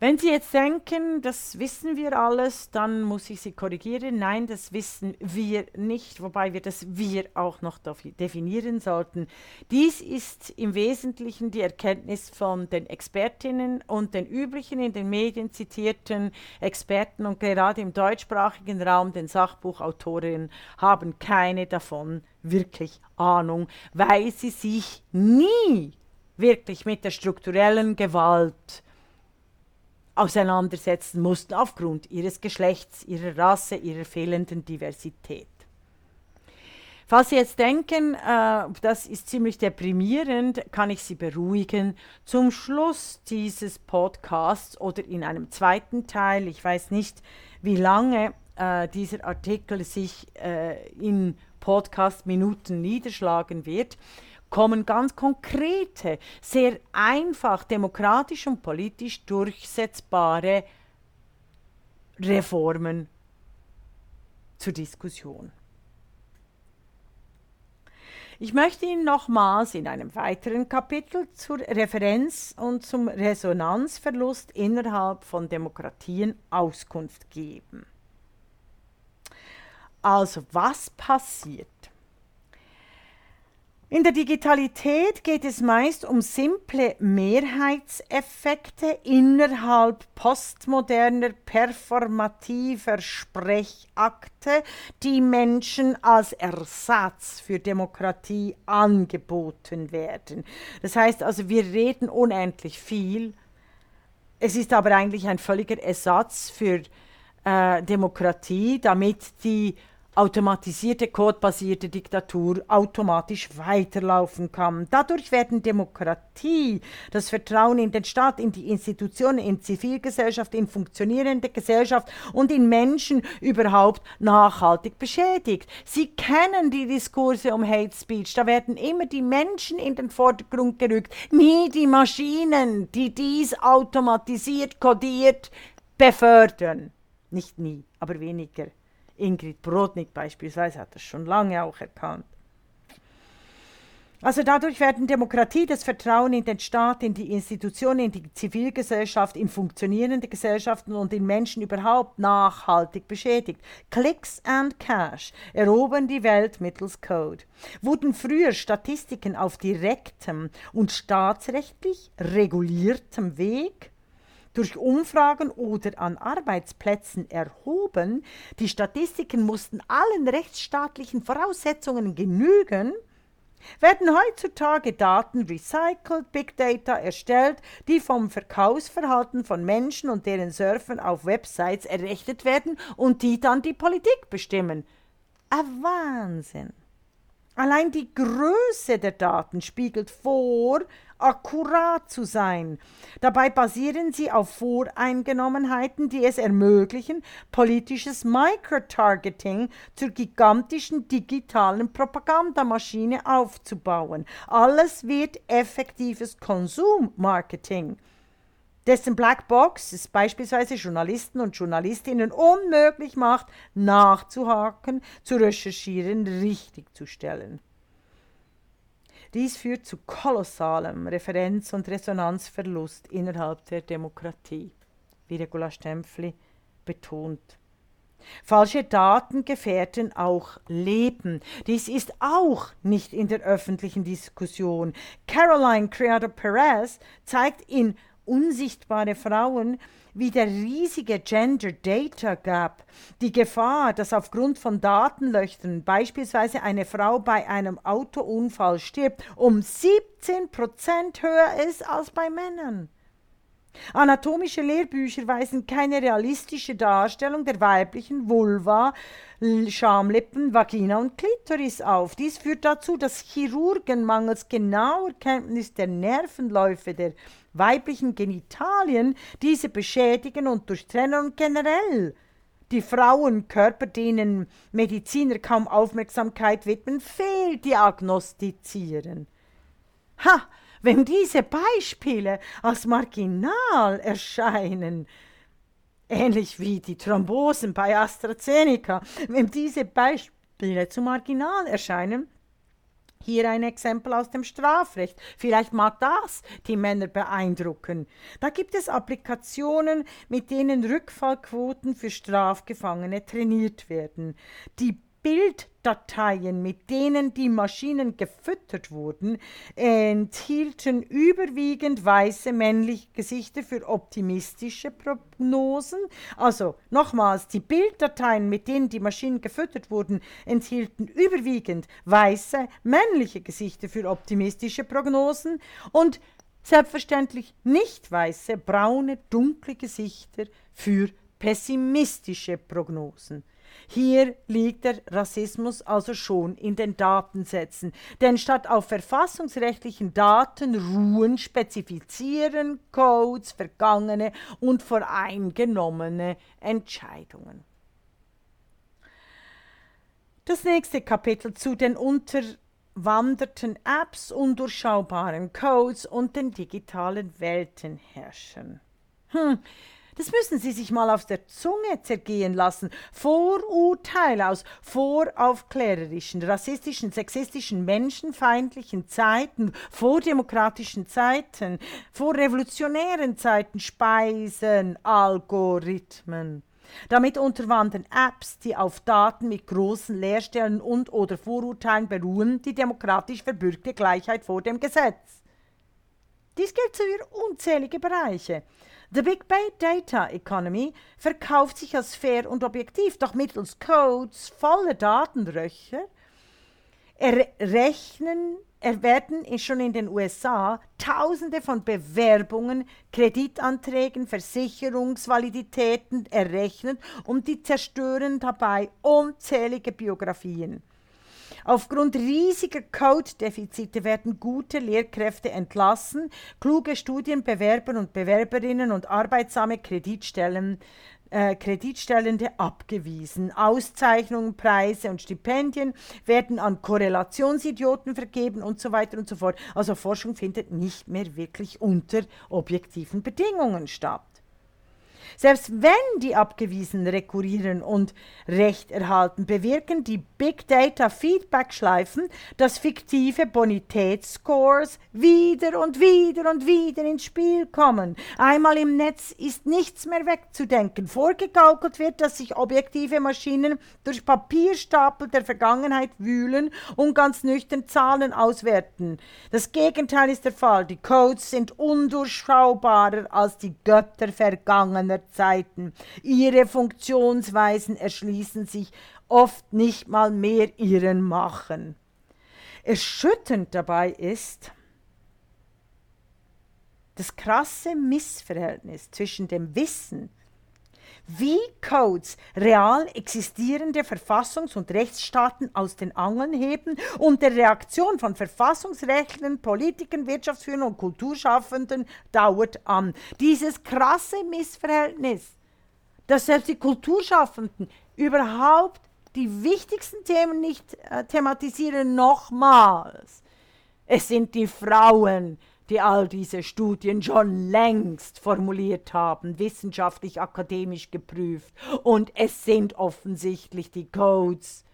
A: Wenn Sie jetzt denken, das wissen wir alles, dann muss ich Sie korrigieren. Nein, das wissen wir nicht, wobei wir das wir auch noch definieren sollten. Dies ist im Wesentlichen die Erkenntnis von den Expertinnen und den üblichen in den Medien zitierten Experten und gerade im deutschsprachigen Raum den Sachbuchautorinnen haben keine davon wirklich Ahnung, weil sie sich nie wirklich mit der strukturellen Gewalt auseinandersetzen mussten aufgrund ihres Geschlechts, ihrer Rasse, ihrer fehlenden Diversität. Falls Sie jetzt denken, äh, das ist ziemlich deprimierend, kann ich Sie beruhigen. Zum Schluss dieses Podcasts oder in einem zweiten Teil, ich weiß nicht, wie lange äh, dieser Artikel sich äh, in Podcast-Minuten niederschlagen wird, kommen ganz konkrete, sehr einfach demokratisch und politisch durchsetzbare Reformen zur Diskussion. Ich möchte Ihnen nochmals in einem weiteren Kapitel zur Referenz und zum Resonanzverlust innerhalb von Demokratien Auskunft geben. Also was passiert? In der Digitalität geht es meist um simple Mehrheitseffekte innerhalb postmoderner performativer Sprechakte, die Menschen als Ersatz für Demokratie angeboten werden. Das heißt also, wir reden unendlich viel. Es ist aber eigentlich ein völliger Ersatz für äh, Demokratie, damit die automatisierte, codebasierte Diktatur automatisch weiterlaufen kann. Dadurch werden Demokratie, das Vertrauen in den Staat, in die Institutionen, in Zivilgesellschaft, in funktionierende Gesellschaft und in Menschen überhaupt nachhaltig beschädigt. Sie kennen die Diskurse um Hate Speech. Da werden immer die Menschen in den Vordergrund gerückt, nie die Maschinen, die dies automatisiert, kodiert befördern. Nicht nie, aber weniger. Ingrid Brodnik beispielsweise hat das schon lange auch erkannt. Also dadurch werden Demokratie, das Vertrauen in den Staat, in die Institutionen, in die Zivilgesellschaft, in funktionierende Gesellschaften und in Menschen überhaupt nachhaltig beschädigt. Clicks and Cash erobern die Welt mittels Code. Wurden früher Statistiken auf direktem und staatsrechtlich reguliertem Weg durch Umfragen oder an Arbeitsplätzen erhoben. Die Statistiken mussten allen rechtsstaatlichen Voraussetzungen genügen, werden heutzutage Daten recycelt, Big Data erstellt, die vom Verkaufsverhalten von Menschen und deren Surfen auf Websites errechnet werden und die dann die Politik bestimmen. Ein Wahnsinn. Allein die Größe der Daten spiegelt vor, akkurat zu sein. Dabei basieren sie auf Voreingenommenheiten, die es ermöglichen, politisches Microtargeting zur gigantischen digitalen Propagandamaschine aufzubauen. Alles wird effektives Konsummarketing dessen Blackbox es beispielsweise Journalisten und Journalistinnen unmöglich macht, nachzuhaken, zu recherchieren, richtig zu stellen. Dies führt zu kolossalem Referenz- und Resonanzverlust innerhalb der Demokratie, wie Regula Stempfli betont. Falsche Daten gefährden auch Leben. Dies ist auch nicht in der öffentlichen Diskussion. Caroline Criado Perez zeigt in Unsichtbare Frauen wie der riesige Gender Data Gap, die Gefahr, dass aufgrund von Datenlöchern beispielsweise eine Frau bei einem Autounfall stirbt, um 17 Prozent höher ist als bei Männern. Anatomische Lehrbücher weisen keine realistische Darstellung der weiblichen Vulva, Schamlippen, Vagina und Klitoris auf. Dies führt dazu, dass Chirurgen mangels genauer Kenntnis der Nervenläufe der weiblichen Genitalien diese beschädigen und durchtrennen und generell die Frauenkörper, denen Mediziner kaum Aufmerksamkeit widmen, fehldiagnostizieren. Ha, wenn diese Beispiele als marginal erscheinen, ähnlich wie die Thrombosen bei AstraZeneca, wenn diese Beispiele zu marginal erscheinen, hier ein Exempel aus dem Strafrecht. Vielleicht mag das die Männer beeindrucken. Da gibt es Applikationen, mit denen Rückfallquoten für Strafgefangene trainiert werden. Die Bilddateien, mit denen die Maschinen gefüttert wurden, enthielten überwiegend weiße männliche Gesichter für optimistische Prognosen. Also nochmals, die Bilddateien, mit denen die Maschinen gefüttert wurden, enthielten überwiegend weiße männliche Gesichter für optimistische Prognosen und selbstverständlich nicht weiße, braune, dunkle Gesichter für pessimistische Prognosen. Hier liegt der Rassismus also schon in den Datensätzen. Denn statt auf verfassungsrechtlichen Daten ruhen, spezifizieren Codes vergangene und voreingenommene Entscheidungen. Das nächste Kapitel zu den unterwanderten Apps, undurchschaubaren Codes und den digitalen Weltenherrschern. Hm, das müssen Sie sich mal auf der Zunge zergehen lassen. Vorurteile aus voraufklärerischen, rassistischen, sexistischen, menschenfeindlichen Zeiten, vordemokratischen Zeiten, vorrevolutionären Zeiten speisen Algorithmen. Damit unterwandern Apps, die auf Daten mit großen Leerstellen und oder Vorurteilen beruhen, die demokratisch verbürgte Gleichheit vor dem Gesetz. Dies gilt für unzählige Bereiche. The Big Data Economy verkauft sich als fair und objektiv, doch mittels Codes voller Datenröcher errechnen, er werden schon in den USA Tausende von Bewerbungen, Kreditanträgen, Versicherungsvaliditäten errechnet und die zerstören dabei unzählige Biografien. Aufgrund riesiger Code-Defizite werden gute Lehrkräfte entlassen, kluge Studienbewerber und Bewerberinnen und arbeitsame Kreditstellen äh, Kreditstellende abgewiesen. Auszeichnungen, Preise und Stipendien werden an Korrelationsidioten vergeben und so weiter und so fort. Also Forschung findet nicht mehr wirklich unter objektiven Bedingungen statt. Selbst wenn die Abgewiesenen rekurrieren und Recht erhalten, bewirken die Big Data Feedback Schleifen, dass fiktive Bonitätsscores wieder und wieder und wieder ins Spiel kommen. Einmal im Netz ist nichts mehr wegzudenken. Vorgegaukelt wird, dass sich objektive Maschinen durch Papierstapel der Vergangenheit wühlen und ganz nüchtern Zahlen auswerten. Das Gegenteil ist der Fall. Die Codes sind undurchschaubarer als die Götter vergangener Zeiten. Ihre Funktionsweisen erschließen sich oft nicht mal mehr ihren Machen. Erschütternd dabei ist das krasse Missverhältnis zwischen dem Wissen, wie Codes real existierende Verfassungs- und Rechtsstaaten aus den Angeln heben und der Reaktion von Verfassungsrechtlern, Politikern, Wirtschaftsführern und Kulturschaffenden dauert an. Dieses krasse Missverhältnis, dass selbst die Kulturschaffenden überhaupt die wichtigsten Themen nicht äh, thematisieren, nochmals. Es sind die Frauen, die all diese Studien schon längst formuliert haben, wissenschaftlich akademisch geprüft. Und es sind offensichtlich die Codes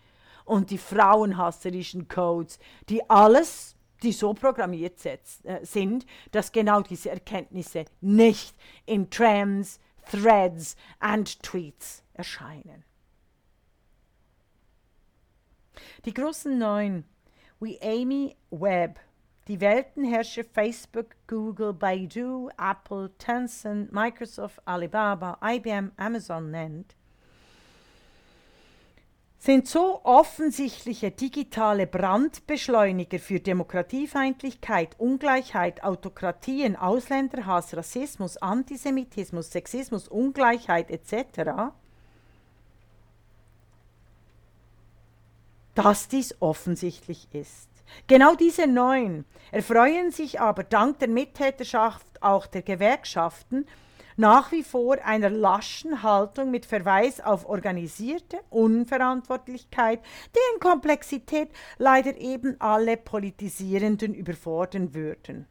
A: und die frauenhasserischen Codes, die alles die so programmiert äh, sind, dass genau diese Erkenntnisse nicht in Trams, Threads und Tweets erscheinen. Die großen Neun, wie Amy Webb, die Weltenherrscher Facebook, Google, Baidu, Apple, Tencent, Microsoft, Alibaba, IBM, Amazon nennt, sind so offensichtliche digitale Brandbeschleuniger für Demokratiefeindlichkeit, Ungleichheit, Autokratien, Ausländerhass, Rassismus, Antisemitismus, Sexismus, Ungleichheit etc., dass dies offensichtlich ist. Genau diese neun erfreuen sich aber dank der Mittäterschaft auch der Gewerkschaften nach wie vor einer laschen Haltung mit Verweis auf organisierte Unverantwortlichkeit, deren Komplexität leider eben alle Politisierenden überfordern würden.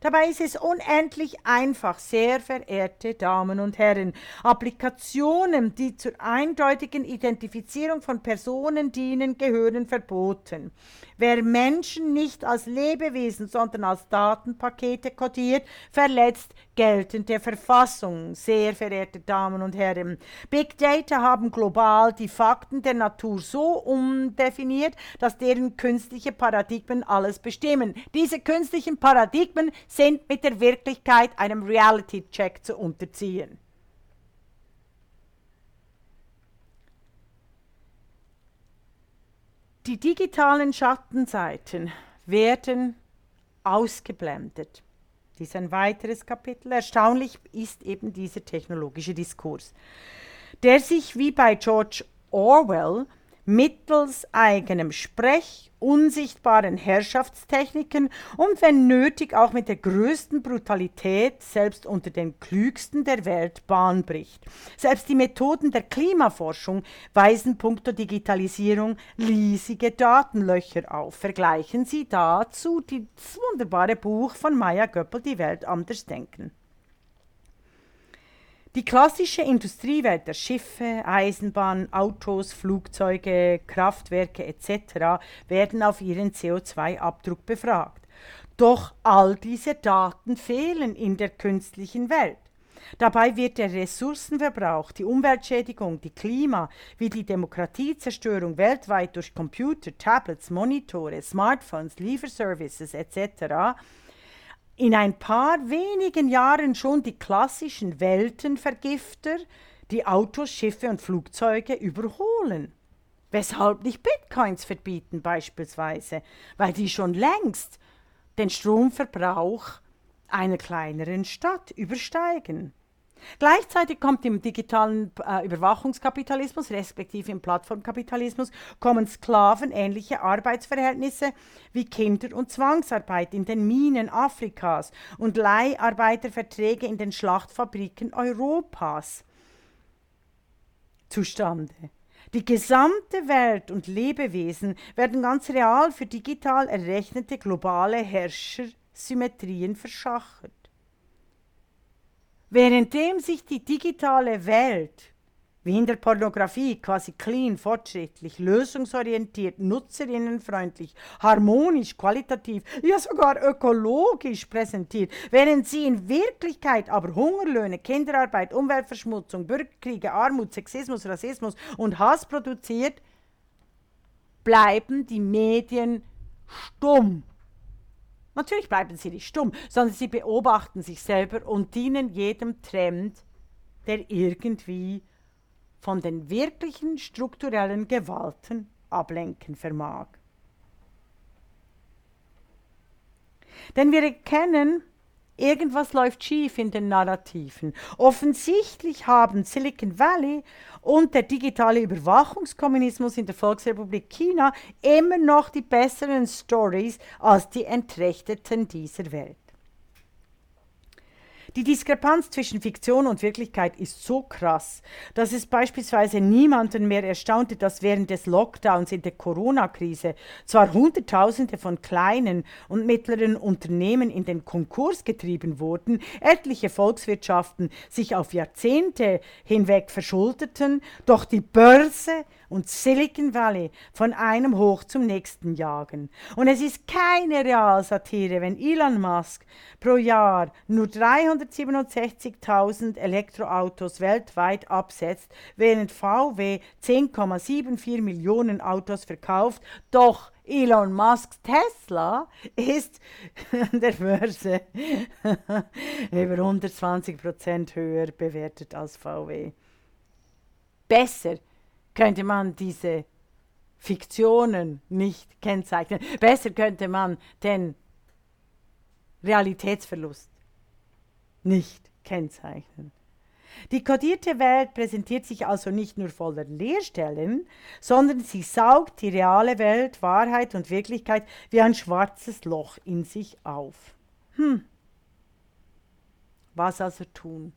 A: Dabei ist es unendlich einfach, sehr verehrte Damen und Herren, Applikationen, die zur eindeutigen Identifizierung von Personen dienen, gehören verboten. Wer Menschen nicht als Lebewesen, sondern als Datenpakete kodiert, verletzt geltende Verfassung. Sehr verehrte Damen und Herren, Big Data haben global die Fakten der Natur so umdefiniert, dass deren künstliche Paradigmen alles bestimmen. Diese künstlichen Paradigmen sind mit der Wirklichkeit einem Reality-Check zu unterziehen. Die digitalen Schattenseiten werden ausgeblendet. Dies ist ein weiteres Kapitel. Erstaunlich ist eben dieser technologische Diskurs, der sich wie bei George Orwell mittels eigenem Sprech, unsichtbaren Herrschaftstechniken und wenn nötig auch mit der größten Brutalität selbst unter den klügsten der Welt Bahn bricht. Selbst die Methoden der Klimaforschung weisen punkto Digitalisierung riesige Datenlöcher auf. Vergleichen Sie dazu das wunderbare Buch von Maya Göppel Die Welt anders denken. Die klassische Industriewelt der Schiffe, Eisenbahnen, Autos, Flugzeuge, Kraftwerke etc. werden auf ihren CO2-Abdruck befragt. Doch all diese Daten fehlen in der künstlichen Welt. Dabei wird der Ressourcenverbrauch, die Umweltschädigung, die Klima- wie die Demokratiezerstörung weltweit durch Computer, Tablets, Monitore, Smartphones, Lieferservices etc in ein paar wenigen Jahren schon die klassischen Weltenvergifter, die Autos, Schiffe und Flugzeuge überholen. Weshalb nicht Bitcoins verbieten beispielsweise, weil die schon längst den Stromverbrauch einer kleineren Stadt übersteigen. Gleichzeitig kommt im digitalen äh, Überwachungskapitalismus, respektive im Plattformkapitalismus, kommen sklavenähnliche Arbeitsverhältnisse wie Kinder- und Zwangsarbeit in den Minen Afrikas und Leiharbeiterverträge in den Schlachtfabriken Europas zustande. Die gesamte Welt und Lebewesen werden ganz real für digital errechnete globale Herrschersymmetrien verschachert. Währenddem sich die digitale Welt, wie in der Pornografie, quasi clean, fortschrittlich, lösungsorientiert, nutzerinnenfreundlich, harmonisch, qualitativ, ja sogar ökologisch präsentiert, während sie in Wirklichkeit aber Hungerlöhne, Kinderarbeit, Umweltverschmutzung, Bürgerkriege, Armut, Sexismus, Rassismus und Hass produziert, bleiben die Medien stumm Natürlich bleiben sie nicht stumm, sondern sie beobachten sich selber und dienen jedem Trend, der irgendwie von den wirklichen strukturellen Gewalten ablenken vermag. Denn wir erkennen, Irgendwas läuft schief in den Narrativen. Offensichtlich haben Silicon Valley und der digitale Überwachungskommunismus in der Volksrepublik China immer noch die besseren Stories als die Entrechteten dieser Welt. Die Diskrepanz zwischen Fiktion und Wirklichkeit ist so krass, dass es beispielsweise niemanden mehr erstaunte, dass während des Lockdowns in der Corona-Krise zwar Hunderttausende von kleinen und mittleren Unternehmen in den Konkurs getrieben wurden, etliche Volkswirtschaften sich auf Jahrzehnte hinweg verschuldeten, doch die Börse und Silicon Valley von einem hoch zum nächsten jagen. Und es ist keine Realsatire, wenn Elon Musk pro Jahr nur 367.000 Elektroautos weltweit absetzt, während VW 10,74 Millionen Autos verkauft. Doch Elon Musks Tesla ist an der Börse über 120 Prozent höher bewertet als VW. Besser könnte man diese Fiktionen nicht kennzeichnen. Besser könnte man den Realitätsverlust nicht kennzeichnen. Die kodierte Welt präsentiert sich also nicht nur voller Leerstellen, sondern sie saugt die reale Welt, Wahrheit und Wirklichkeit wie ein schwarzes Loch in sich auf. Hm. Was also tun?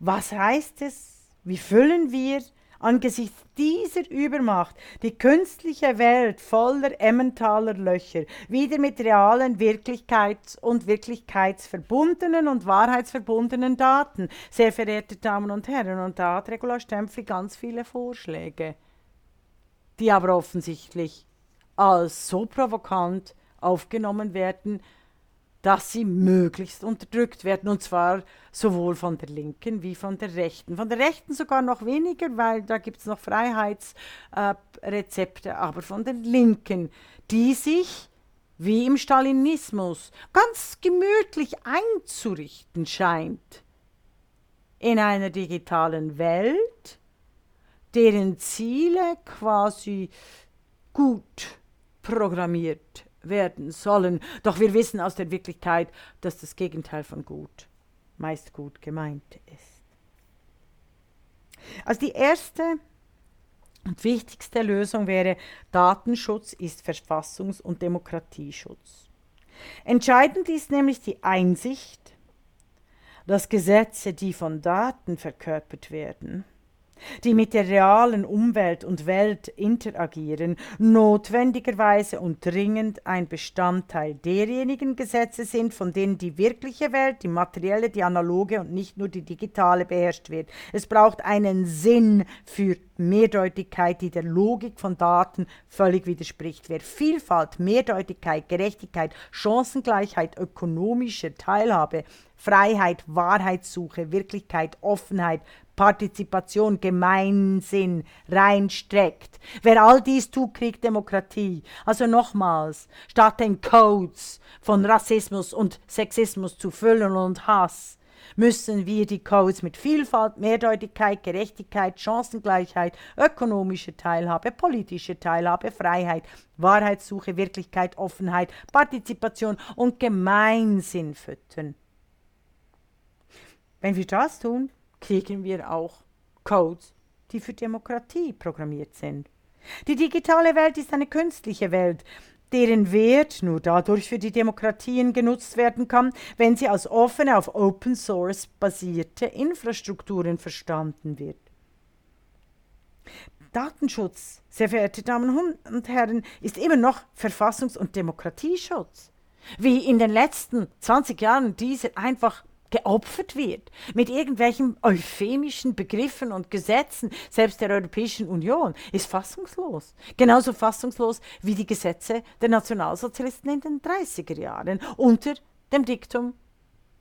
A: Was heißt es? Wie füllen wir Angesichts dieser Übermacht die künstliche Welt voller Emmentaler Löcher wieder mit realen Wirklichkeits- und wirklichkeitsverbundenen und wahrheitsverbundenen Daten. Sehr verehrte Damen und Herren, und da hat Regula Stempfli ganz viele Vorschläge, die aber offensichtlich als so provokant aufgenommen werden, dass sie möglichst unterdrückt werden, und zwar sowohl von der Linken wie von der Rechten. Von der Rechten sogar noch weniger, weil da gibt es noch Freiheitsrezepte, äh, aber von der Linken, die sich wie im Stalinismus ganz gemütlich einzurichten scheint in einer digitalen Welt, deren Ziele quasi gut programmiert werden sollen. Doch wir wissen aus der Wirklichkeit, dass das Gegenteil von gut meist gut gemeint ist. Also die erste und wichtigste Lösung wäre, Datenschutz ist Verfassungs- und Demokratieschutz. Entscheidend ist nämlich die Einsicht, dass Gesetze, die von Daten verkörpert werden, die mit der realen Umwelt und Welt interagieren, notwendigerweise und dringend ein Bestandteil derjenigen Gesetze sind, von denen die wirkliche Welt, die materielle, die analoge und nicht nur die digitale beherrscht wird. Es braucht einen Sinn für Mehrdeutigkeit, die der Logik von Daten völlig widerspricht. Wer Vielfalt, Mehrdeutigkeit, Gerechtigkeit, Chancengleichheit, ökonomische Teilhabe, Freiheit, Wahrheitssuche, Wirklichkeit, Offenheit, Partizipation, Gemeinsinn reinstreckt. Wer all dies tut, kriegt Demokratie. Also nochmals, statt den Codes von Rassismus und Sexismus zu füllen und Hass, müssen wir die Codes mit Vielfalt, Mehrdeutigkeit, Gerechtigkeit, Chancengleichheit, ökonomische Teilhabe, politische Teilhabe, Freiheit, Wahrheitssuche, Wirklichkeit, Offenheit, Partizipation und Gemeinsinn füttern. Wenn wir das tun, kriegen wir auch Codes, die für Demokratie programmiert sind. Die digitale Welt ist eine künstliche Welt, deren Wert nur dadurch für die Demokratien genutzt werden kann, wenn sie als offene, auf Open Source basierte Infrastrukturen verstanden wird. Datenschutz, sehr verehrte Damen und Herren, ist immer noch Verfassungs- und Demokratieschutz. Wie in den letzten 20 Jahren diese einfach geopfert wird mit irgendwelchen euphemischen Begriffen und Gesetzen, selbst der Europäischen Union, ist fassungslos. Genauso fassungslos wie die Gesetze der Nationalsozialisten in den 30er Jahren unter dem Diktum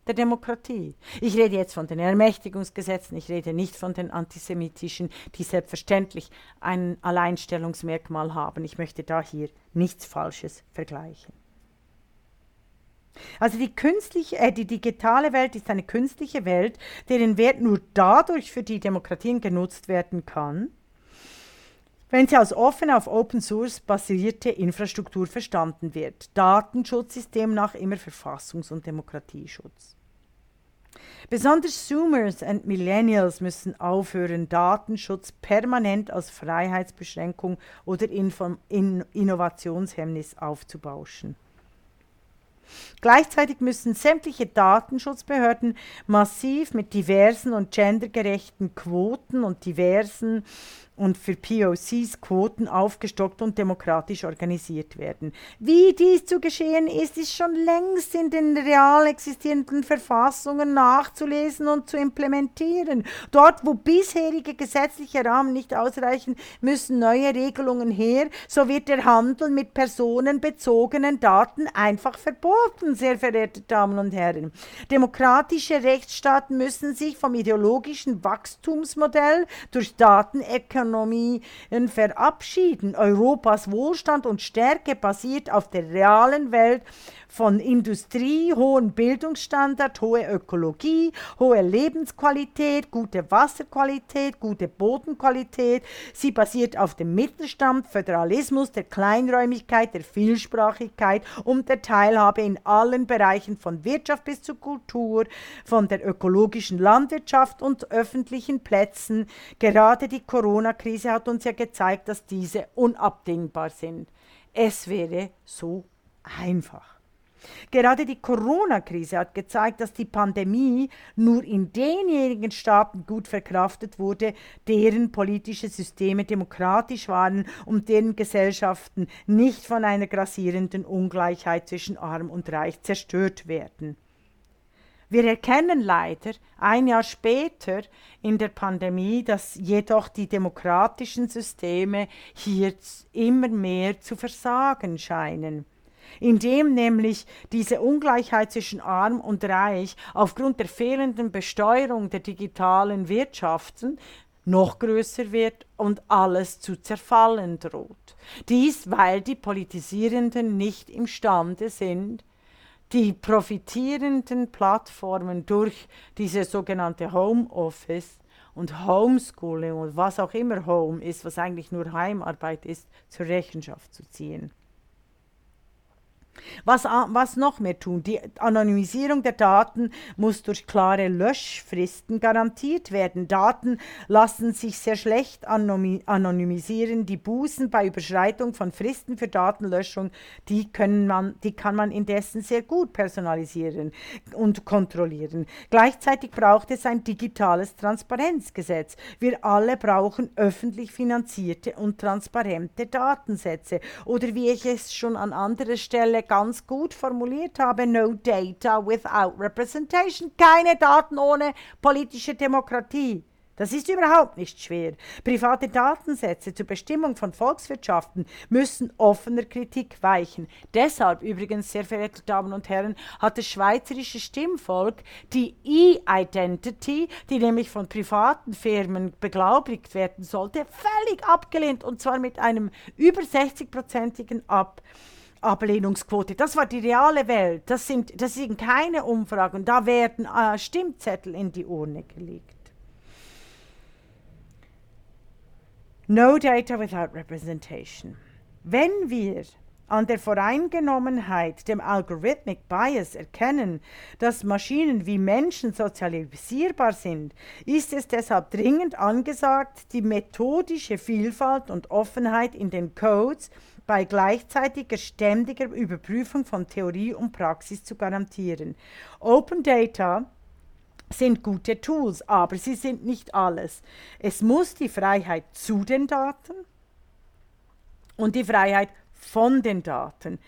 A: der Demokratie. Ich rede jetzt von den Ermächtigungsgesetzen, ich rede nicht von den antisemitischen, die selbstverständlich ein Alleinstellungsmerkmal haben. Ich möchte da hier nichts Falsches vergleichen. Also die künstliche, äh, die digitale Welt ist eine künstliche Welt, deren Wert nur dadurch für die Demokratien genutzt werden kann, wenn sie als offene auf Open Source basierte Infrastruktur verstanden wird. Datenschutz ist demnach immer Verfassungs- und Demokratieschutz. Besonders Zoomers und Millennials müssen aufhören, Datenschutz permanent als Freiheitsbeschränkung oder Info in Innovationshemmnis aufzubauschen. Gleichzeitig müssen sämtliche Datenschutzbehörden massiv mit diversen und gendergerechten Quoten und diversen und für POCs Quoten aufgestockt und demokratisch organisiert werden. Wie dies zu geschehen ist, ist schon längst in den real existierenden Verfassungen nachzulesen und zu implementieren. Dort, wo bisherige gesetzliche Rahmen nicht ausreichen, müssen neue Regelungen her, so wird der Handel mit personenbezogenen Daten einfach verboten, sehr verehrte Damen und Herren. Demokratische Rechtsstaaten müssen sich vom ideologischen Wachstumsmodell durch Datenökonomie Ökonomien verabschieden. Europas Wohlstand und Stärke basiert auf der realen Welt von Industrie, hohen Bildungsstandard, hohe Ökologie, hohe Lebensqualität, gute Wasserqualität, gute Bodenqualität. Sie basiert auf dem Mittelstand, Föderalismus, der Kleinräumigkeit, der Vielsprachigkeit und der Teilhabe in allen Bereichen von Wirtschaft bis zur Kultur, von der ökologischen Landwirtschaft und öffentlichen Plätzen. Gerade die Corona-Krise hat uns ja gezeigt, dass diese unabdingbar sind. Es wäre so einfach. Gerade die Corona-Krise hat gezeigt, dass die Pandemie nur in denjenigen Staaten gut verkraftet wurde, deren politische Systeme demokratisch waren und deren Gesellschaften nicht von einer grassierenden Ungleichheit zwischen Arm und Reich zerstört werden. Wir erkennen leider ein Jahr später in der Pandemie, dass jedoch die demokratischen Systeme hier immer mehr zu versagen scheinen indem nämlich diese Ungleichheit zwischen arm und reich aufgrund der fehlenden Besteuerung der digitalen Wirtschaften noch größer wird und alles zu zerfallen droht. Dies, weil die Politisierenden nicht imstande sind, die profitierenden Plattformen durch diese sogenannte Homeoffice und Homeschooling und was auch immer Home ist, was eigentlich nur Heimarbeit ist, zur Rechenschaft zu ziehen. Was, was noch mehr tun? Die Anonymisierung der Daten muss durch klare Löschfristen garantiert werden. Daten lassen sich sehr schlecht anonymisieren. Die Bußen bei Überschreitung von Fristen für Datenlöschung, die, können man, die kann man indessen sehr gut personalisieren und kontrollieren. Gleichzeitig braucht es ein digitales Transparenzgesetz. Wir alle brauchen öffentlich finanzierte und transparente Datensätze. Oder wie ich es schon an anderer Stelle ganz gut formuliert habe, no data without representation, keine Daten ohne politische Demokratie. Das ist überhaupt nicht schwer. Private Datensätze zur Bestimmung von Volkswirtschaften müssen offener Kritik weichen. Deshalb übrigens, sehr verehrte Damen und Herren, hat das schweizerische Stimmvolk die E-Identity, die nämlich von privaten Firmen beglaubigt werden sollte, völlig abgelehnt und zwar mit einem über 60-prozentigen Ab. Ablehnungsquote. Das war die reale Welt. Das sind, das sind keine Umfragen. Da werden äh, Stimmzettel in die Urne gelegt. No data without representation. Wenn wir an der Voreingenommenheit, dem Algorithmic Bias erkennen, dass Maschinen wie Menschen sozialisierbar sind, ist es deshalb dringend angesagt, die methodische Vielfalt und Offenheit in den Codes bei gleichzeitiger ständiger Überprüfung von Theorie und Praxis zu garantieren. Open Data sind gute Tools, aber sie sind nicht alles. Es muss die Freiheit zu den Daten und die Freiheit von den Daten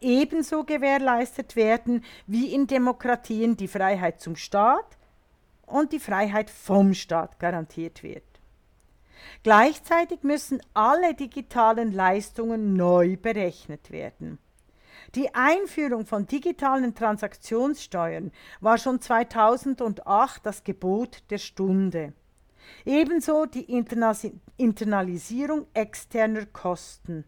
A: ebenso gewährleistet werden wie in Demokratien die Freiheit zum Staat und die Freiheit vom Staat garantiert wird. Gleichzeitig müssen alle digitalen Leistungen neu berechnet werden. Die Einführung von digitalen Transaktionssteuern war schon 2008 das Gebot der Stunde. Ebenso die Internalisierung externer Kosten.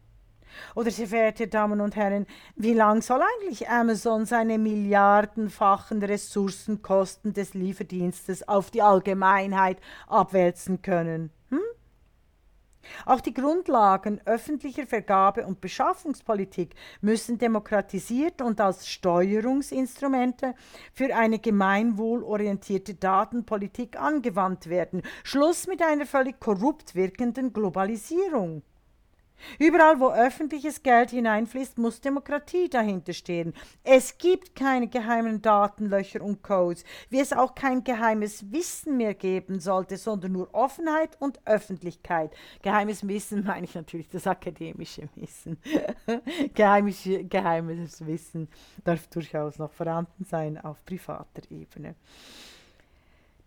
A: Oder sehr verehrte Damen und Herren, wie lang soll eigentlich Amazon seine milliardenfachen Ressourcenkosten des Lieferdienstes auf die Allgemeinheit abwälzen können? Hm? Auch die Grundlagen öffentlicher Vergabe- und Beschaffungspolitik müssen demokratisiert und als Steuerungsinstrumente für eine gemeinwohlorientierte Datenpolitik angewandt werden. Schluss mit einer völlig korrupt wirkenden Globalisierung. Überall, wo öffentliches Geld hineinfließt, muss Demokratie dahinter stehen. Es gibt keine geheimen Datenlöcher und Codes, wie es auch kein geheimes Wissen mehr geben sollte, sondern nur Offenheit und Öffentlichkeit. Geheimes Wissen meine ich natürlich das akademische Wissen. geheimes, geheimes Wissen darf durchaus noch vorhanden sein auf privater Ebene.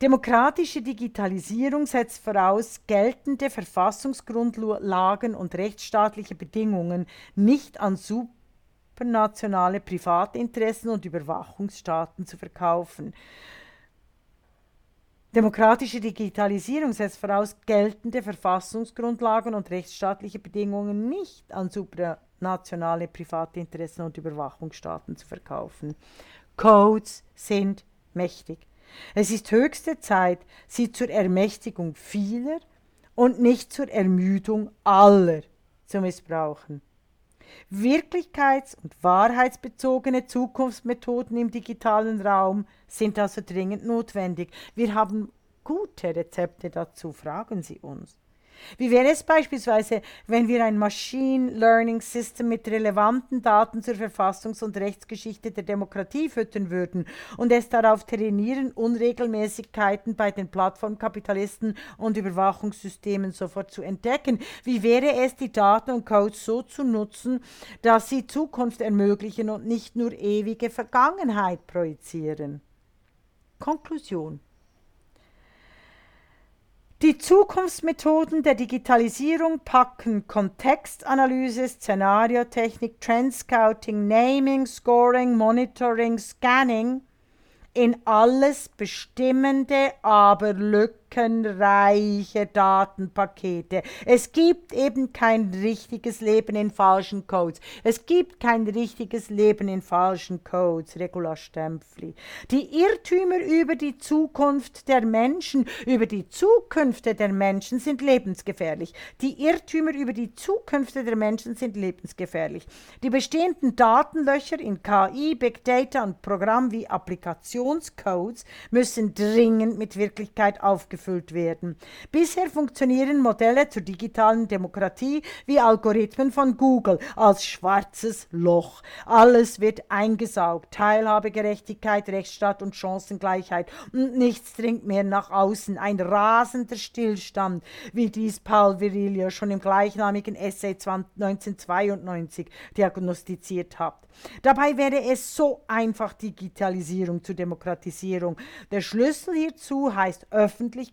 A: Demokratische Digitalisierung setzt voraus, geltende Verfassungsgrundlagen und rechtsstaatliche Bedingungen nicht an supranationale Privatinteressen und Überwachungsstaaten zu verkaufen. Demokratische Digitalisierung setzt voraus, geltende Verfassungsgrundlagen und rechtsstaatliche Bedingungen nicht an supranationale Privatinteressen und Überwachungsstaaten zu verkaufen. Codes sind mächtig. Es ist höchste Zeit, sie zur Ermächtigung vieler und nicht zur Ermüdung aller zu missbrauchen. Wirklichkeits- und wahrheitsbezogene Zukunftsmethoden im digitalen Raum sind also dringend notwendig. Wir haben gute Rezepte dazu, fragen Sie uns. Wie wäre es beispielsweise, wenn wir ein Machine Learning System mit relevanten Daten zur Verfassungs- und Rechtsgeschichte der Demokratie füttern würden und es darauf trainieren, Unregelmäßigkeiten bei den Plattformkapitalisten und Überwachungssystemen sofort zu entdecken? Wie wäre es, die Daten und Codes so zu nutzen, dass sie Zukunft ermöglichen und nicht nur ewige Vergangenheit projizieren? Konklusion die Zukunftsmethoden der Digitalisierung packen Kontextanalyse, Szenariotechnik, Trendscouting, Naming, Scoring, Monitoring, Scanning in alles bestimmende, aber Lücken umfangreiche Datenpakete. Es gibt eben kein richtiges Leben in falschen Codes. Es gibt kein richtiges Leben in falschen Codes, Regula Stempfli. Die Irrtümer über die Zukunft der Menschen, über die Zukünfte der Menschen sind lebensgefährlich. Die Irrtümer über die Zukünfte der Menschen sind lebensgefährlich. Die bestehenden Datenlöcher in KI, Big Data und Programm wie Applikationscodes müssen dringend mit Wirklichkeit aufgefüllt ausgefüllt werden. Bisher funktionieren Modelle zur digitalen Demokratie wie Algorithmen von Google als schwarzes Loch. Alles wird eingesaugt. Teilhabe, Gerechtigkeit, Rechtsstaat und Chancengleichheit. Und nichts dringt mehr nach außen. Ein rasender Stillstand, wie dies Paul Virilio schon im gleichnamigen Essay 1992 diagnostiziert hat. Dabei wäre es so einfach Digitalisierung zur Demokratisierung. Der Schlüssel hierzu heißt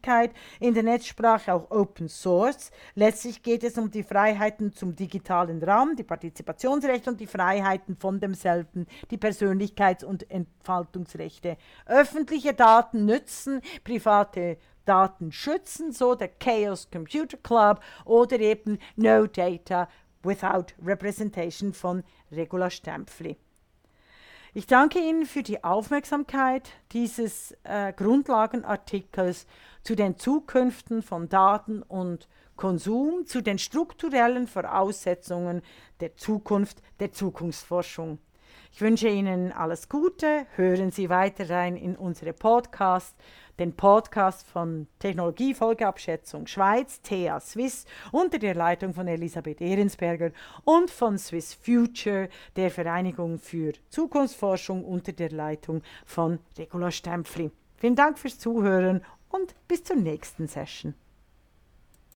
A: Öffentlichkeit, in der Netzsprache auch Open Source. Letztlich geht es um die Freiheiten zum digitalen Raum, die Partizipationsrechte und die Freiheiten von demselben, die Persönlichkeits- und Entfaltungsrechte. Öffentliche Daten nützen, private Daten schützen, so der Chaos Computer Club oder eben No Data Without Representation von Regula Stempfli. Ich danke Ihnen für die Aufmerksamkeit dieses äh, Grundlagenartikels zu den Zukünften von Daten und Konsum, zu den strukturellen Voraussetzungen der Zukunft der Zukunftsforschung. Ich wünsche Ihnen alles Gute. Hören Sie weiter rein in unsere Podcasts, den Podcast von Technologiefolgeabschätzung Schweiz, TEA Swiss, unter der Leitung von Elisabeth Ehrensberger und von Swiss Future, der Vereinigung für Zukunftsforschung unter der Leitung von Regula Stempfli. Vielen Dank fürs Zuhören und bis zur nächsten Session.